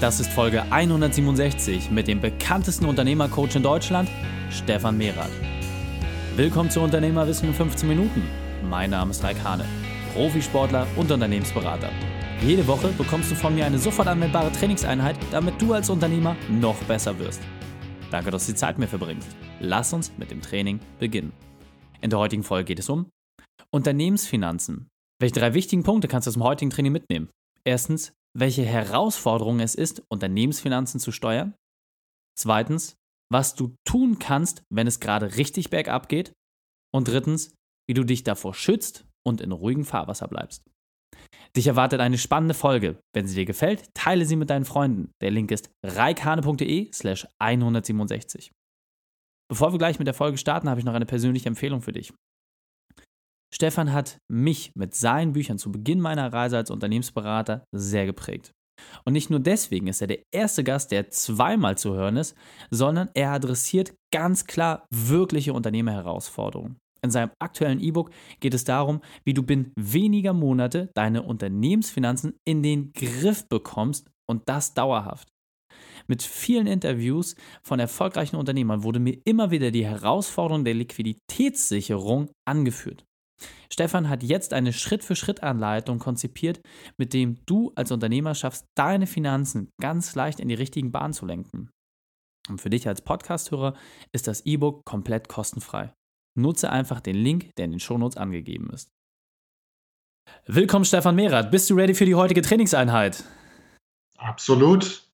Das ist Folge 167 mit dem bekanntesten Unternehmercoach in Deutschland, Stefan Mehrath. Willkommen zu Unternehmerwissen in 15 Minuten. Mein Name ist Raik Hane, Profisportler und Unternehmensberater. Jede Woche bekommst du von mir eine sofort anwendbare Trainingseinheit, damit du als Unternehmer noch besser wirst. Danke, dass du die Zeit mir verbringst. Lass uns mit dem Training beginnen. In der heutigen Folge geht es um Unternehmensfinanzen. Welche drei wichtigen Punkte kannst du aus dem heutigen Training mitnehmen? Erstens, welche Herausforderung es ist, Unternehmensfinanzen zu steuern. Zweitens, was du tun kannst, wenn es gerade richtig bergab geht. Und drittens, wie du dich davor schützt und in ruhigem Fahrwasser bleibst. Dich erwartet eine spannende Folge. Wenn sie dir gefällt, teile sie mit deinen Freunden. Der Link ist reikane.de slash 167. Bevor wir gleich mit der Folge starten, habe ich noch eine persönliche Empfehlung für dich. Stefan hat mich mit seinen Büchern zu Beginn meiner Reise als Unternehmensberater sehr geprägt. Und nicht nur deswegen ist er der erste Gast, der zweimal zu hören ist, sondern er adressiert ganz klar wirkliche Unternehmerherausforderungen. In seinem aktuellen E-Book geht es darum, wie du binnen weniger Monate deine Unternehmensfinanzen in den Griff bekommst und das dauerhaft. Mit vielen Interviews von erfolgreichen Unternehmern wurde mir immer wieder die Herausforderung der Liquiditätssicherung angeführt. Stefan hat jetzt eine Schritt-für-Schritt-Anleitung konzipiert, mit dem du als Unternehmer schaffst, deine Finanzen ganz leicht in die richtigen Bahnen zu lenken. Und für dich als Podcasthörer ist das E-Book komplett kostenfrei. Nutze einfach den Link, der in den Shownotes angegeben ist. Willkommen Stefan Mehrath. Bist du ready für die heutige Trainingseinheit? Absolut.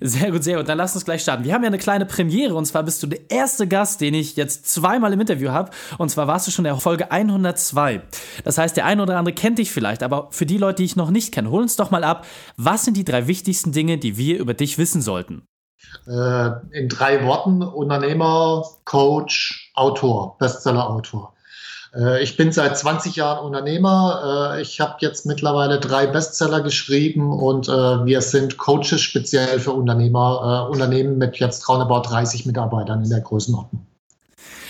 Sehr gut, sehr gut. Dann lass uns gleich starten. Wir haben ja eine kleine Premiere und zwar bist du der erste Gast, den ich jetzt zweimal im Interview habe. Und zwar warst du schon in der Folge 102. Das heißt, der eine oder andere kennt dich vielleicht, aber für die Leute, die ich noch nicht kenne, hol uns doch mal ab. Was sind die drei wichtigsten Dinge, die wir über dich wissen sollten? Äh, in drei Worten: Unternehmer, Coach, Autor, Bestseller-Autor. Äh, ich bin seit 20 Jahren Unternehmer. Äh, ich habe jetzt mittlerweile drei Bestseller geschrieben und äh, wir sind Coaches speziell für Unternehmer, Unternehmen mit jetzt roundabout 30 Mitarbeitern in der Größenordnung.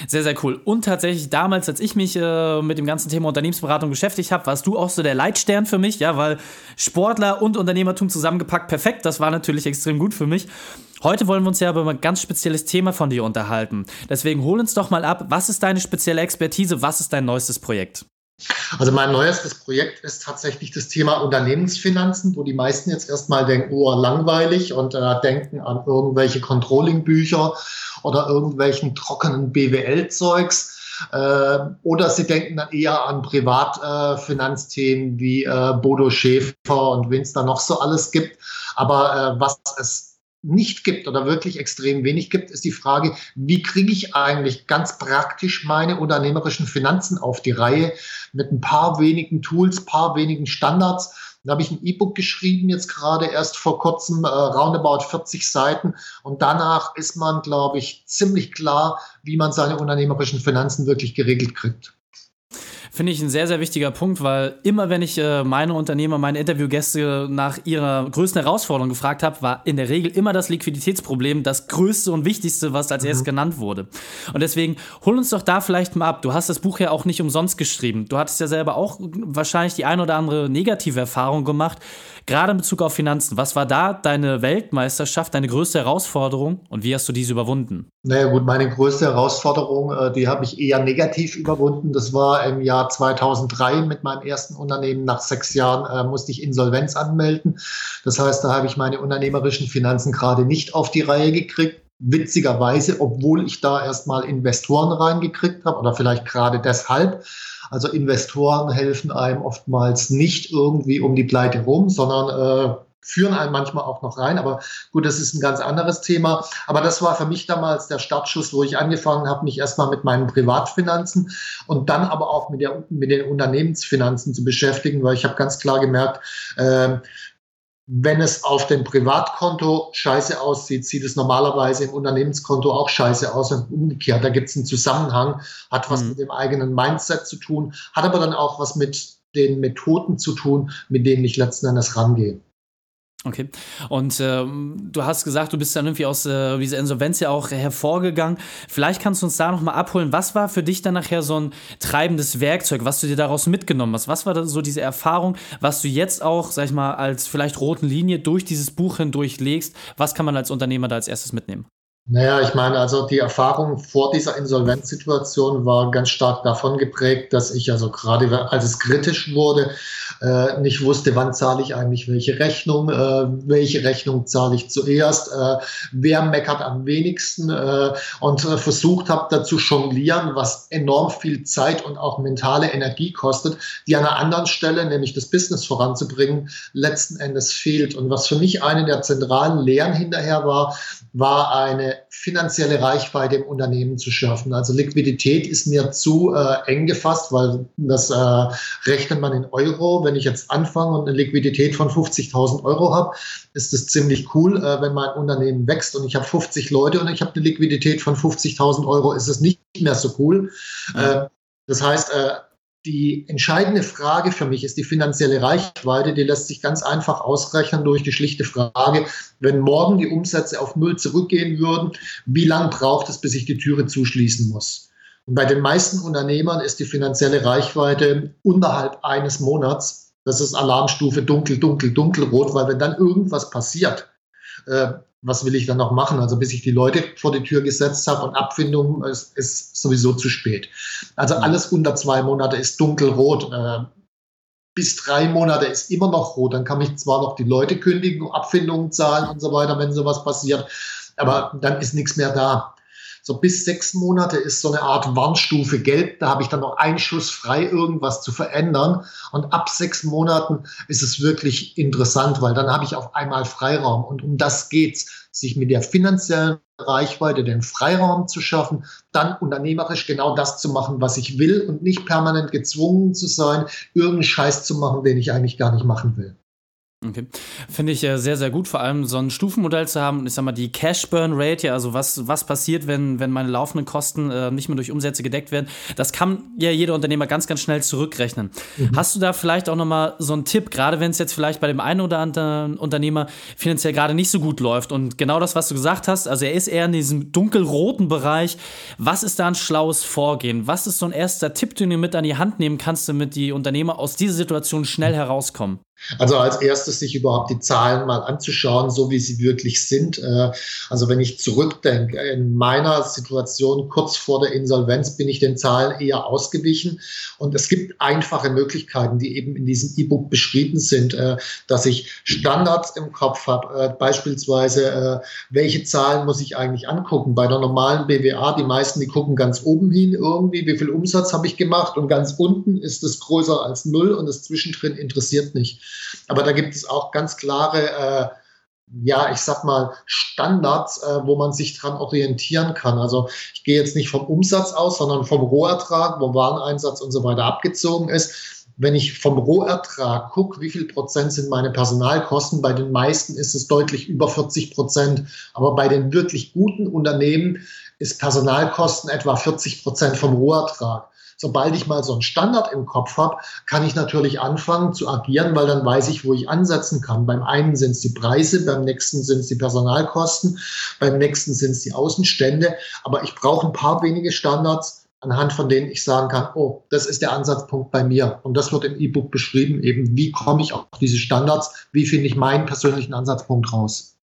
Sehr, sehr cool. Und tatsächlich damals, als ich mich äh, mit dem ganzen Thema Unternehmensberatung beschäftigt habe, warst du auch so der Leitstern für mich, ja, weil Sportler und Unternehmertum zusammengepackt, perfekt. Das war natürlich extrem gut für mich. Heute wollen wir uns ja über ein ganz spezielles Thema von dir unterhalten. Deswegen hol uns doch mal ab, was ist deine spezielle Expertise, was ist dein neuestes Projekt? Also mein neuestes Projekt ist tatsächlich das Thema Unternehmensfinanzen, wo die meisten jetzt erstmal denken, oh, langweilig und äh, denken an irgendwelche Controlling-Bücher oder irgendwelchen trockenen BWL-Zeugs. Äh, oder sie denken dann eher an Privatfinanzthemen äh, wie äh, Bodo Schäfer und wen es da noch so alles gibt. Aber äh, was es nicht gibt oder wirklich extrem wenig gibt, ist die Frage, wie kriege ich eigentlich ganz praktisch meine unternehmerischen Finanzen auf die Reihe mit ein paar wenigen Tools, paar wenigen Standards. Da habe ich ein E-Book geschrieben, jetzt gerade erst vor kurzem, äh, roundabout 40 Seiten. Und danach ist man, glaube ich, ziemlich klar, wie man seine unternehmerischen Finanzen wirklich geregelt kriegt. Finde ich ein sehr, sehr wichtiger Punkt, weil immer, wenn ich äh, meine Unternehmer, meine Interviewgäste nach ihrer größten Herausforderung gefragt habe, war in der Regel immer das Liquiditätsproblem das größte und wichtigste, was als mhm. erstes genannt wurde. Und deswegen hol uns doch da vielleicht mal ab. Du hast das Buch ja auch nicht umsonst geschrieben. Du hattest ja selber auch wahrscheinlich die ein oder andere negative Erfahrung gemacht, gerade in Bezug auf Finanzen. Was war da deine Weltmeisterschaft, deine größte Herausforderung und wie hast du diese überwunden? Naja gut, meine größte Herausforderung, äh, die habe ich eher negativ überwunden. Das war im Jahr 2003 mit meinem ersten Unternehmen. Nach sechs Jahren äh, musste ich Insolvenz anmelden. Das heißt, da habe ich meine unternehmerischen Finanzen gerade nicht auf die Reihe gekriegt. Witzigerweise, obwohl ich da erstmal Investoren reingekriegt habe oder vielleicht gerade deshalb. Also Investoren helfen einem oftmals nicht irgendwie um die Pleite rum, sondern äh, führen einen manchmal auch noch rein. Aber gut, das ist ein ganz anderes Thema. Aber das war für mich damals der Startschuss, wo ich angefangen habe, mich erstmal mit meinen Privatfinanzen und dann aber auch mit, der, mit den Unternehmensfinanzen zu beschäftigen, weil ich habe ganz klar gemerkt, äh, wenn es auf dem Privatkonto scheiße aussieht, sieht es normalerweise im Unternehmenskonto auch scheiße aus und umgekehrt. Da gibt es einen Zusammenhang, hat was mhm. mit dem eigenen Mindset zu tun, hat aber dann auch was mit den Methoden zu tun, mit denen ich letzten Endes rangehe. Okay. Und ähm, du hast gesagt, du bist dann irgendwie aus äh, dieser Insolvenz ja auch hervorgegangen. Vielleicht kannst du uns da nochmal abholen. Was war für dich dann nachher so ein treibendes Werkzeug, was du dir daraus mitgenommen hast? Was war so diese Erfahrung, was du jetzt auch, sag ich mal, als vielleicht roten Linie durch dieses Buch hindurch legst? Was kann man als Unternehmer da als erstes mitnehmen? Naja, ich meine, also die Erfahrung vor dieser Insolvenzsituation war ganz stark davon geprägt, dass ich also gerade als es kritisch wurde, äh, nicht wusste, wann zahle ich eigentlich welche Rechnung, äh, welche Rechnung zahle ich zuerst, äh, wer meckert am wenigsten äh, und äh, versucht habe dazu jonglieren, was enorm viel Zeit und auch mentale Energie kostet, die an einer anderen Stelle, nämlich das Business voranzubringen, letzten Endes fehlt. Und was für mich eine der zentralen Lehren hinterher war, war eine finanzielle Reichweite im Unternehmen zu schaffen. Also Liquidität ist mir zu äh, eng gefasst, weil das äh, rechnet man in Euro. Wenn ich jetzt anfange und eine Liquidität von 50.000 Euro habe, ist das ziemlich cool. Äh, wenn mein Unternehmen wächst und ich habe 50 Leute und ich habe eine Liquidität von 50.000 Euro, ist es nicht mehr so cool. Ja. Äh, das heißt, äh, die entscheidende Frage für mich ist die finanzielle Reichweite. Die lässt sich ganz einfach ausrechnen durch die schlichte Frage, wenn morgen die Umsätze auf Null zurückgehen würden, wie lange braucht es, bis ich die Türe zuschließen muss? Und bei den meisten Unternehmern ist die finanzielle Reichweite unterhalb eines Monats. Das ist Alarmstufe dunkel, dunkel, dunkelrot, weil wenn dann irgendwas passiert, äh, was will ich dann noch machen? Also bis ich die Leute vor die Tür gesetzt habe und Abfindung ist, ist sowieso zu spät. Also alles unter zwei Monate ist dunkelrot. Äh, bis drei Monate ist immer noch rot. Dann kann ich zwar noch die Leute kündigen, Abfindungen zahlen und so weiter, wenn sowas passiert, aber dann ist nichts mehr da. So bis sechs Monate ist so eine Art Warnstufe gelb. Da habe ich dann noch einen Schuss frei, irgendwas zu verändern. Und ab sechs Monaten ist es wirklich interessant, weil dann habe ich auf einmal Freiraum. Und um das geht's, sich mit der finanziellen Reichweite den Freiraum zu schaffen, dann unternehmerisch genau das zu machen, was ich will und nicht permanent gezwungen zu sein, irgendeinen Scheiß zu machen, den ich eigentlich gar nicht machen will. Okay. Finde ich äh, sehr, sehr gut, vor allem so ein Stufenmodell zu haben. Ich sag mal, die Cash Burn Rate, ja, also was, was passiert, wenn, wenn meine laufenden Kosten äh, nicht mehr durch Umsätze gedeckt werden, das kann ja jeder Unternehmer ganz, ganz schnell zurückrechnen. Mhm. Hast du da vielleicht auch nochmal so einen Tipp, gerade wenn es jetzt vielleicht bei dem einen oder anderen Unternehmer finanziell gerade nicht so gut läuft und genau das, was du gesagt hast, also er ist eher in diesem dunkelroten Bereich. Was ist da ein schlaues Vorgehen? Was ist so ein erster Tipp, den du mit an die Hand nehmen kannst, damit die Unternehmer aus dieser Situation schnell herauskommen? Also als erstes sich überhaupt die Zahlen mal anzuschauen, so wie sie wirklich sind. Äh, also wenn ich zurückdenke, in meiner Situation kurz vor der Insolvenz bin ich den Zahlen eher ausgewichen. Und es gibt einfache Möglichkeiten, die eben in diesem E-Book beschrieben sind, äh, dass ich Standards im Kopf habe. Äh, beispielsweise, welche Zahlen muss ich eigentlich angucken? Bei der normalen BWA, die meisten, die gucken ganz oben hin irgendwie, wie viel Umsatz habe ich gemacht und ganz unten ist es größer als null und das zwischendrin interessiert nicht. Aber da gibt es auch ganz klare, äh, ja, ich sag mal, Standards, äh, wo man sich dran orientieren kann. Also ich gehe jetzt nicht vom Umsatz aus, sondern vom Rohertrag, wo Wareneinsatz und so weiter abgezogen ist. Wenn ich vom Rohertrag gucke, wie viel Prozent sind meine Personalkosten, bei den meisten ist es deutlich über 40 Prozent. Aber bei den wirklich guten Unternehmen ist Personalkosten etwa 40 Prozent vom Rohertrag sobald ich mal so einen Standard im Kopf habe, kann ich natürlich anfangen zu agieren, weil dann weiß ich, wo ich ansetzen kann. Beim einen sind es die Preise, beim nächsten sind es die Personalkosten, beim nächsten sind es die Außenstände. Aber ich brauche ein paar wenige Standards, anhand von denen ich sagen kann, oh, das ist der Ansatzpunkt bei mir. Und das wird im E-Book beschrieben, eben wie komme ich auf diese Standards, wie finde ich meinen persönlichen Ansatzpunkt raus.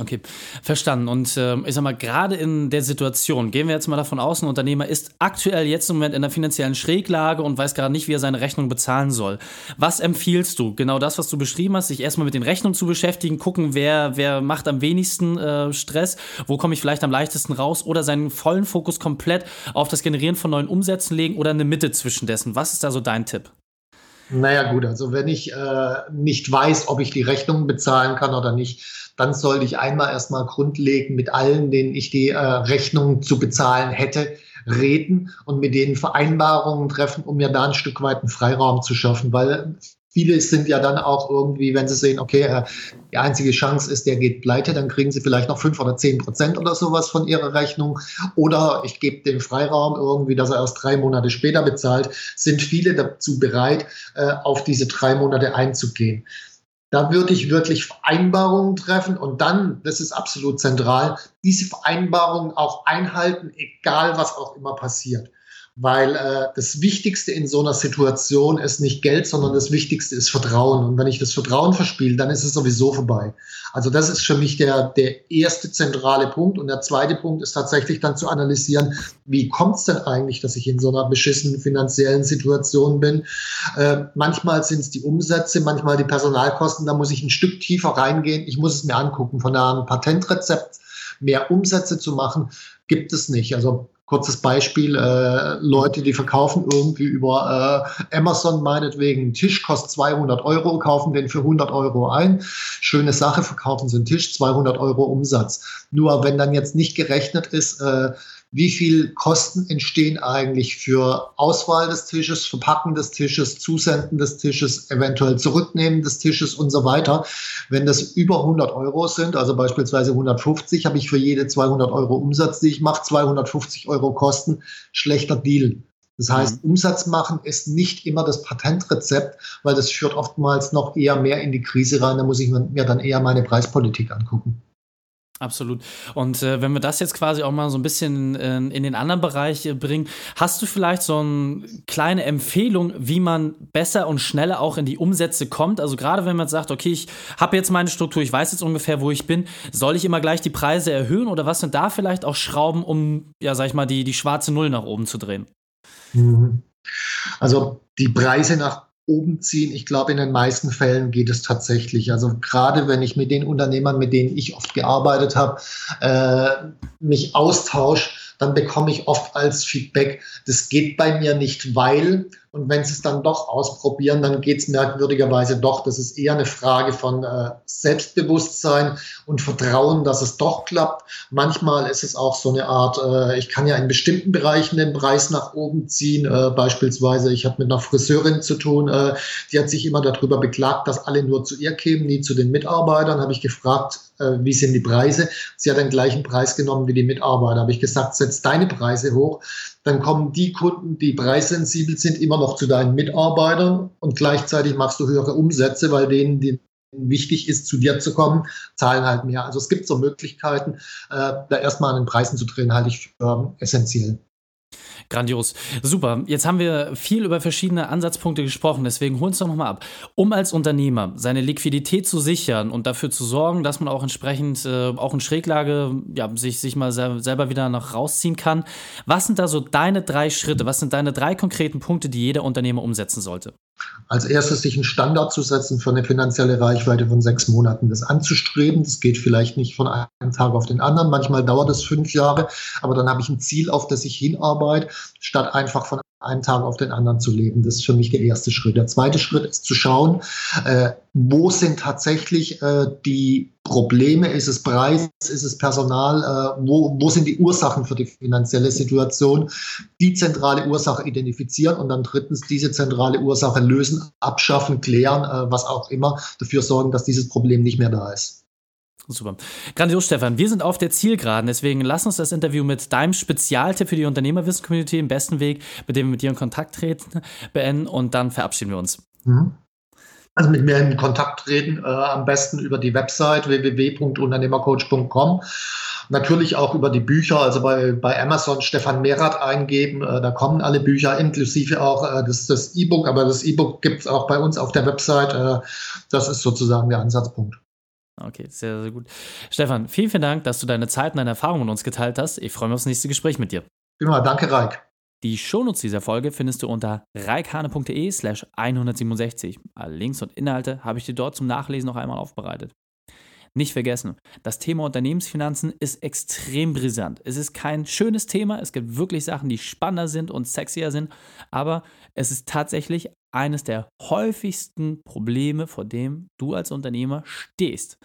Okay, verstanden. Und äh, ich sag mal, gerade in der Situation, gehen wir jetzt mal davon aus, ein Unternehmer ist aktuell jetzt im Moment in einer finanziellen Schräglage und weiß gerade nicht, wie er seine Rechnung bezahlen soll. Was empfiehlst du? Genau das, was du beschrieben hast, sich erstmal mit den Rechnungen zu beschäftigen, gucken, wer, wer macht am wenigsten äh, Stress, wo komme ich vielleicht am leichtesten raus oder seinen vollen Fokus komplett auf das Generieren von neuen Umsätzen legen oder eine Mitte zwischen dessen. Was ist da so dein Tipp? Naja gut, also wenn ich äh, nicht weiß, ob ich die Rechnung bezahlen kann oder nicht, dann sollte ich einmal erstmal grundlegend mit allen, denen ich die äh, Rechnung zu bezahlen hätte, reden und mit denen Vereinbarungen treffen, um mir da ein Stück weit einen Freiraum zu schaffen, weil viele sind ja dann auch irgendwie, wenn sie sehen, okay, äh, die einzige Chance ist, der geht pleite, dann kriegen sie vielleicht noch fünf oder zehn Prozent oder sowas von ihrer Rechnung. Oder ich gebe den Freiraum irgendwie, dass er erst drei Monate später bezahlt, sind viele dazu bereit, äh, auf diese drei Monate einzugehen. Da würde ich wirklich Vereinbarungen treffen und dann, das ist absolut zentral, diese Vereinbarungen auch einhalten, egal was auch immer passiert weil äh, das Wichtigste in so einer Situation ist nicht Geld, sondern das Wichtigste ist Vertrauen. Und wenn ich das Vertrauen verspiele, dann ist es sowieso vorbei. Also das ist für mich der, der erste zentrale Punkt. Und der zweite Punkt ist tatsächlich dann zu analysieren, wie kommt es denn eigentlich, dass ich in so einer beschissenen finanziellen Situation bin. Äh, manchmal sind es die Umsätze, manchmal die Personalkosten. Da muss ich ein Stück tiefer reingehen. Ich muss es mir angucken. Von einem Patentrezept mehr Umsätze zu machen, gibt es nicht. Also Kurzes Beispiel, äh, Leute, die verkaufen irgendwie über äh, Amazon meinetwegen, ein Tisch kostet 200 Euro, kaufen den für 100 Euro ein. Schöne Sache, verkaufen sie einen Tisch, 200 Euro Umsatz. Nur wenn dann jetzt nicht gerechnet ist, äh, wie viel Kosten entstehen eigentlich für Auswahl des Tisches, Verpacken des Tisches, Zusenden des Tisches, eventuell Zurücknehmen des Tisches und so weiter. Wenn das über 100 Euro sind, also beispielsweise 150, habe ich für jede 200 Euro Umsatz, die ich mache, 250 Euro Kosten. Schlechter Deal. Das heißt, mhm. Umsatz machen ist nicht immer das Patentrezept, weil das führt oftmals noch eher mehr in die Krise rein. Da muss ich mir dann eher meine Preispolitik angucken. Absolut. Und äh, wenn wir das jetzt quasi auch mal so ein bisschen äh, in den anderen Bereich äh, bringen, hast du vielleicht so eine kleine Empfehlung, wie man besser und schneller auch in die Umsätze kommt? Also gerade wenn man sagt, okay, ich habe jetzt meine Struktur, ich weiß jetzt ungefähr, wo ich bin, soll ich immer gleich die Preise erhöhen oder was sind da vielleicht auch Schrauben, um, ja, sag ich mal, die, die schwarze Null nach oben zu drehen? Mhm. Also die Preise nach oben ziehen. Ich glaube, in den meisten Fällen geht es tatsächlich. Also gerade wenn ich mit den Unternehmern, mit denen ich oft gearbeitet habe, äh, mich austausche, dann bekomme ich oft als Feedback, das geht bei mir nicht, weil, und wenn sie es dann doch ausprobieren, dann geht es merkwürdigerweise doch. Das ist eher eine Frage von äh, Selbstbewusstsein und Vertrauen, dass es doch klappt. Manchmal ist es auch so eine Art, äh, ich kann ja in bestimmten Bereichen den Preis nach oben ziehen. Äh, beispielsweise, ich habe mit einer Friseurin zu tun, äh, die hat sich immer darüber beklagt, dass alle nur zu ihr kämen, nie zu den Mitarbeitern. Habe ich gefragt, äh, wie sind die Preise? Sie hat den gleichen Preis genommen wie die Mitarbeiter. Habe ich gesagt, setz deine Preise hoch dann kommen die Kunden, die preissensibel sind, immer noch zu deinen Mitarbeitern und gleichzeitig machst du höhere Umsätze, weil denen, die wichtig ist, zu dir zu kommen, zahlen halt mehr. Also es gibt so Möglichkeiten, äh, da erstmal an den Preisen zu drehen, halte ich für äh, essentiell. Grandios. Super. Jetzt haben wir viel über verschiedene Ansatzpunkte gesprochen, deswegen holen wir uns doch nochmal ab. Um als Unternehmer seine Liquidität zu sichern und dafür zu sorgen, dass man auch entsprechend äh, auch in Schräglage ja, sich, sich mal selber wieder noch rausziehen kann. Was sind da so deine drei Schritte? Was sind deine drei konkreten Punkte, die jeder Unternehmer umsetzen sollte? Als erstes sich einen Standard zu setzen für eine finanzielle Reichweite von sechs Monaten. Das anzustreben, das geht vielleicht nicht von einem Tag auf den anderen. Manchmal dauert es fünf Jahre, aber dann habe ich ein Ziel, auf das ich hinarbeite, statt einfach von einen Tag auf den anderen zu leben. Das ist für mich der erste Schritt. Der zweite Schritt ist zu schauen, äh, wo sind tatsächlich äh, die Probleme? Ist es Preis? Ist es Personal? Äh, wo, wo sind die Ursachen für die finanzielle Situation? Die zentrale Ursache identifizieren und dann drittens diese zentrale Ursache lösen, abschaffen, klären, äh, was auch immer, dafür sorgen, dass dieses Problem nicht mehr da ist. Super. Grandios, Stefan. Wir sind auf der Zielgeraden, deswegen lass uns das Interview mit deinem Spezialtipp für die Unternehmerwissen-Community im besten Weg, mit dem wir mit dir in Kontakt treten, beenden und dann verabschieden wir uns. Mhm. Also mit mir in Kontakt treten, äh, am besten über die Website www.unternehmercoach.com. Natürlich auch über die Bücher, also bei, bei Amazon Stefan Mehrath eingeben, äh, da kommen alle Bücher, inklusive auch äh, das, das E-Book, aber das E-Book gibt es auch bei uns auf der Website. Äh, das ist sozusagen der Ansatzpunkt. Okay, sehr, sehr gut. Stefan, vielen, vielen Dank, dass du deine Zeit und deine Erfahrungen mit uns geteilt hast. Ich freue mich aufs nächste Gespräch mit dir. Genau, danke, Reik. Die Shownotes dieser Folge findest du unter reikhane.de slash 167. Alle Links und Inhalte habe ich dir dort zum Nachlesen noch einmal aufbereitet. Nicht vergessen, das Thema Unternehmensfinanzen ist extrem brisant. Es ist kein schönes Thema, es gibt wirklich Sachen, die spannender sind und sexier sind, aber es ist tatsächlich eines der häufigsten Probleme, vor dem du als Unternehmer stehst.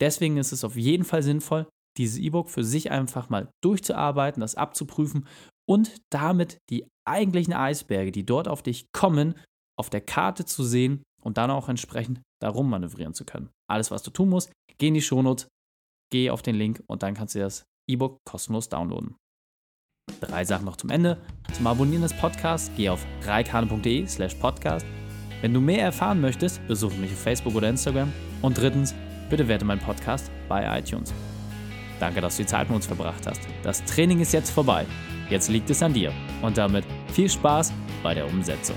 Deswegen ist es auf jeden Fall sinnvoll, dieses E-Book für sich einfach mal durchzuarbeiten, das abzuprüfen und damit die eigentlichen Eisberge, die dort auf dich kommen, auf der Karte zu sehen und dann auch entsprechend darum manövrieren zu können. Alles, was du tun musst, geh in die Shownotes, geh auf den Link und dann kannst du das E-Book kostenlos downloaden. Drei Sachen noch zum Ende. Zum Abonnieren des Podcasts geh auf reikane.de slash podcast. Wenn du mehr erfahren möchtest, besuche mich auf Facebook oder Instagram. Und drittens, bitte werte meinen Podcast bei iTunes. Danke, dass du die Zeit mit uns verbracht hast. Das Training ist jetzt vorbei. Jetzt liegt es an dir. Und damit viel Spaß bei der Umsetzung.